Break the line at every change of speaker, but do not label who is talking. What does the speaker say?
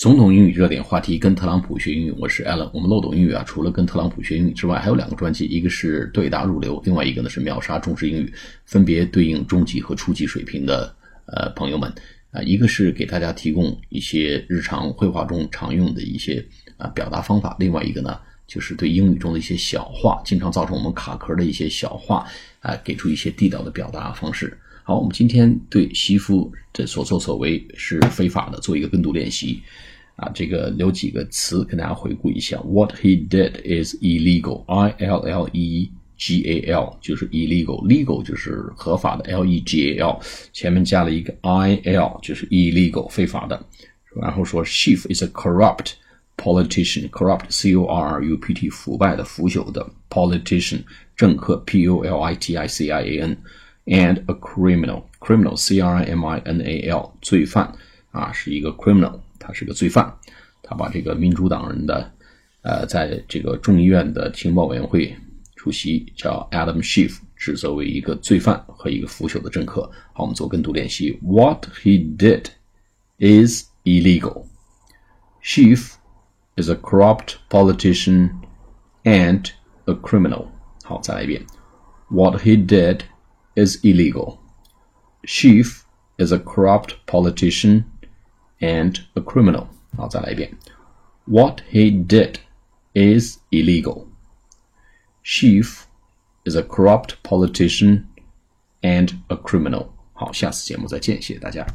总统英语热点话题，跟特朗普学英语。我是 Allen。我们漏斗英语啊，除了跟特朗普学英语之外，还有两个专辑，一个是对答入流，另外一个呢是秒杀中式英语，分别对应中级和初级水平的呃朋友们啊。一个是给大家提供一些日常绘画中常用的一些啊表达方法，另外一个呢就是对英语中的一些小话，经常造成我们卡壳的一些小话啊，给出一些地道的表达方式。好，我们今天对媳妇的所作所为是非法的，做一个跟读练习。啊，这个留几个词跟大家回顾一下。What he did is illegal. I L L E G A L 就是 illegal，legal 就是合法的，L E G A L 前面加了一个 I L 就是 illegal 非法的。然后说，Chief is a corrupt politician，corrupt C O R R U P T 腐败的、腐朽的 politician 政客 P O L I T I C I A N，and a criminal，criminal C R I M I N A L 罪犯啊是一个 criminal。他是个罪犯，他把这个民主党人的，呃，在这个众议院的情报委员会主席叫 Adam Schiff 指责为一个罪犯和一个腐朽的政客。好，我们做跟读练习。What he did is illegal. Schiff is a corrupt politician and a criminal。好，再来一遍。What he did is illegal. Schiff is a corrupt politician and a criminal。好，再来一遍。What he did is illegal. Schiff is a corrupt politician and a criminal。好，下次节目再见，谢谢大家。